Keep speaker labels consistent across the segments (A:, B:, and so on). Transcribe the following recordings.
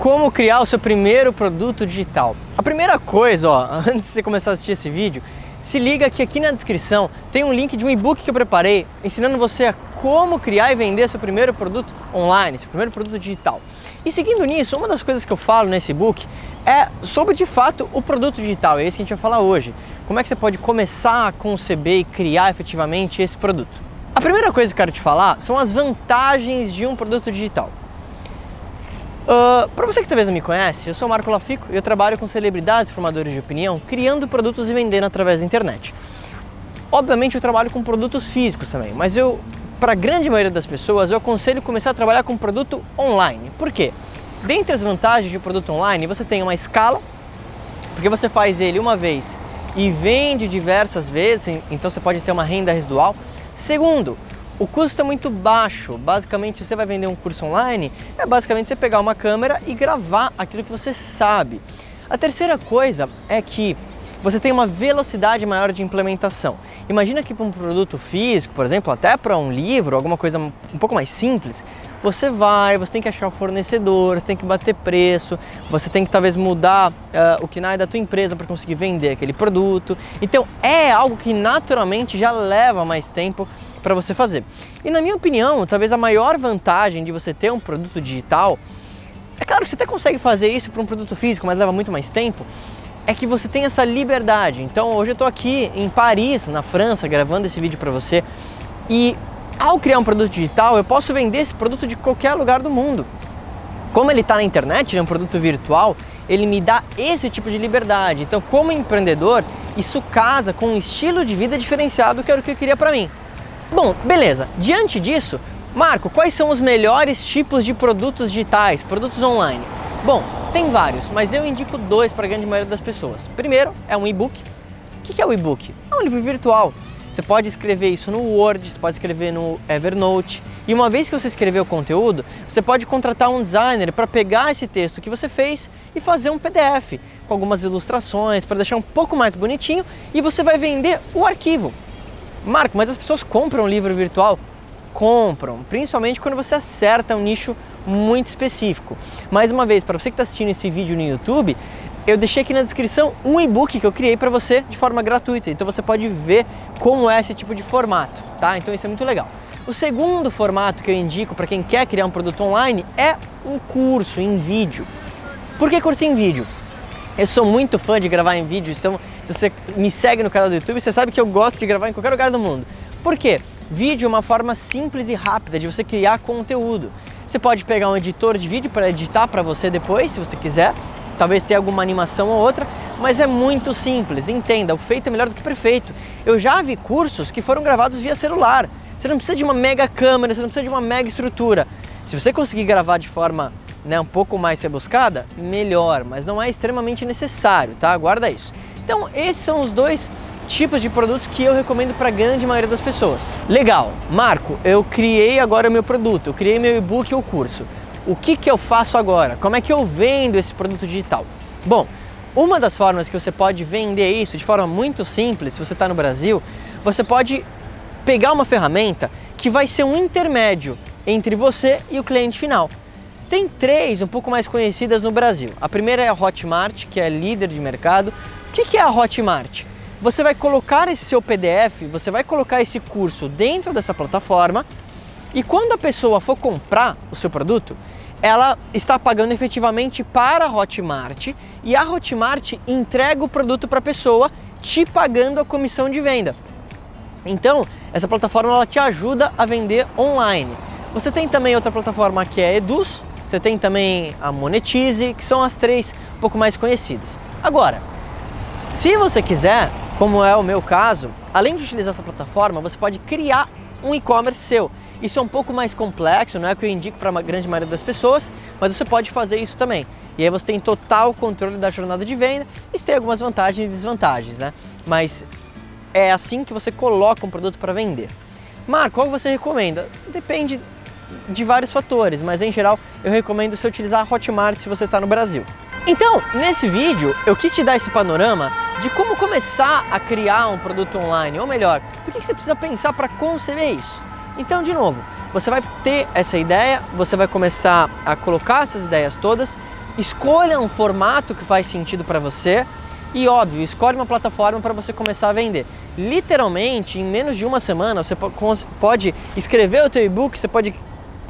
A: como criar o seu primeiro produto digital. A primeira coisa, ó, antes de você começar a assistir esse vídeo, se liga que aqui na descrição tem um link de um e-book que eu preparei ensinando você a como criar e vender seu primeiro produto online, seu primeiro produto digital. E seguindo nisso, uma das coisas que eu falo nesse e-book é sobre de fato o produto digital. É isso que a gente vai falar hoje. Como é que você pode começar a conceber e criar efetivamente esse produto? A primeira coisa que eu quero te falar são as vantagens de um produto digital. Uh, para você que talvez não me conhece, eu sou Marco Lafico e eu trabalho com celebridades formadores de opinião, criando produtos e vendendo através da internet. Obviamente eu trabalho com produtos físicos também, mas eu, para a grande maioria das pessoas, eu aconselho começar a trabalhar com produto online. Por quê? Dentre as vantagens de produto online, você tem uma escala, porque você faz ele uma vez e vende diversas vezes, então você pode ter uma renda residual. Segundo, o custo é muito baixo. Basicamente, você vai vender um curso online, é basicamente você pegar uma câmera e gravar aquilo que você sabe. A terceira coisa é que você tem uma velocidade maior de implementação. Imagina que para um produto físico, por exemplo, até para um livro, alguma coisa um pouco mais simples, você vai, você tem que achar o fornecedor, você tem que bater preço, você tem que talvez mudar uh, o que é da tua empresa para conseguir vender aquele produto. Então é algo que naturalmente já leva mais tempo para você fazer. E na minha opinião, talvez a maior vantagem de você ter um produto digital, é claro que você até consegue fazer isso para um produto físico, mas leva muito mais tempo, é que você tem essa liberdade. Então hoje eu estou aqui em Paris, na França, gravando esse vídeo para você e ao criar um produto digital eu posso vender esse produto de qualquer lugar do mundo. Como ele está na internet, ele é um produto virtual, ele me dá esse tipo de liberdade. Então, como empreendedor, isso casa com um estilo de vida diferenciado que era o que eu queria para mim. Bom, beleza. Diante disso, Marco, quais são os melhores tipos de produtos digitais, produtos online? Bom, tem vários, mas eu indico dois para a grande maioria das pessoas. Primeiro é um e-book. O que é o e-book? É um livro virtual. Você pode escrever isso no Word, você pode escrever no Evernote. E uma vez que você escreveu o conteúdo, você pode contratar um designer para pegar esse texto que você fez e fazer um PDF com algumas ilustrações para deixar um pouco mais bonitinho e você vai vender o arquivo. Marco, mas as pessoas compram livro virtual? Compram, principalmente quando você acerta um nicho muito específico. Mais uma vez, para você que está assistindo esse vídeo no YouTube, eu deixei aqui na descrição um e-book que eu criei para você de forma gratuita. Então você pode ver como é esse tipo de formato, tá? Então isso é muito legal. O segundo formato que eu indico para quem quer criar um produto online é um curso em vídeo. Por que curso em vídeo? Eu sou muito fã de gravar em vídeo, então se você me segue no canal do YouTube, você sabe que eu gosto de gravar em qualquer lugar do mundo. Por quê? Vídeo é uma forma simples e rápida de você criar conteúdo. Você pode pegar um editor de vídeo para editar para você depois, se você quiser. Talvez tenha alguma animação ou outra, mas é muito simples. Entenda, o feito é melhor do que perfeito. Eu já vi cursos que foram gravados via celular. Você não precisa de uma mega câmera, você não precisa de uma mega estrutura. Se você conseguir gravar de forma né, um pouco mais rebuscada, melhor, mas não é extremamente necessário, tá? Guarda isso. Então, esses são os dois tipos de produtos que eu recomendo para a grande maioria das pessoas. Legal, Marco, eu criei agora o meu produto, eu criei meu e-book ou curso. O que, que eu faço agora? Como é que eu vendo esse produto digital? Bom, uma das formas que você pode vender isso de forma muito simples, se você está no Brasil, você pode pegar uma ferramenta que vai ser um intermédio entre você e o cliente final. Tem três um pouco mais conhecidas no Brasil. A primeira é a Hotmart, que é líder de mercado. O que é a Hotmart? Você vai colocar esse seu PDF, você vai colocar esse curso dentro dessa plataforma e quando a pessoa for comprar o seu produto, ela está pagando efetivamente para a Hotmart e a Hotmart entrega o produto para a pessoa te pagando a comissão de venda. Então, essa plataforma ela te ajuda a vender online. Você tem também outra plataforma que é Eduz, você tem também a Monetize, que são as três um pouco mais conhecidas. Agora, se você quiser, como é o meu caso, além de utilizar essa plataforma, você pode criar um e-commerce seu. Isso é um pouco mais complexo, não é o que eu indico para a grande maioria das pessoas, mas você pode fazer isso também. E aí você tem total controle da jornada de venda e tem algumas vantagens e desvantagens, né? Mas é assim que você coloca um produto para vender. Marco, qual você recomenda? Depende de vários fatores, mas em geral eu recomendo você utilizar a Hotmart se você está no Brasil. Então, nesse vídeo, eu quis te dar esse panorama de como começar a criar um produto online, ou melhor, do que você precisa pensar para conceber isso. Então, de novo, você vai ter essa ideia, você vai começar a colocar essas ideias todas, escolha um formato que faz sentido para você e óbvio, escolhe uma plataforma para você começar a vender. Literalmente, em menos de uma semana, você pode escrever o teu e-book, você pode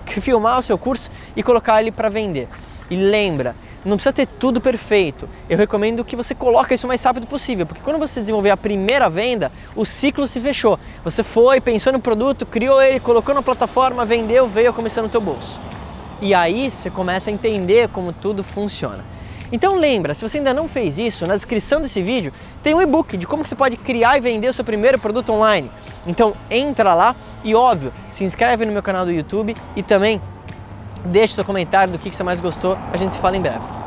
A: filmar o seu curso e colocar ele para vender. E lembra, não precisa ter tudo perfeito. Eu recomendo que você coloque isso o mais rápido possível, porque quando você desenvolver a primeira venda, o ciclo se fechou. Você foi, pensou no produto, criou ele, colocou na plataforma, vendeu, veio começando no teu bolso. E aí você começa a entender como tudo funciona. Então lembra, se você ainda não fez isso, na descrição desse vídeo tem um e-book de como você pode criar e vender o seu primeiro produto online. Então entra lá e óbvio, se inscreve no meu canal do YouTube e também deixe seu comentário do que você mais gostou. A gente se fala em breve.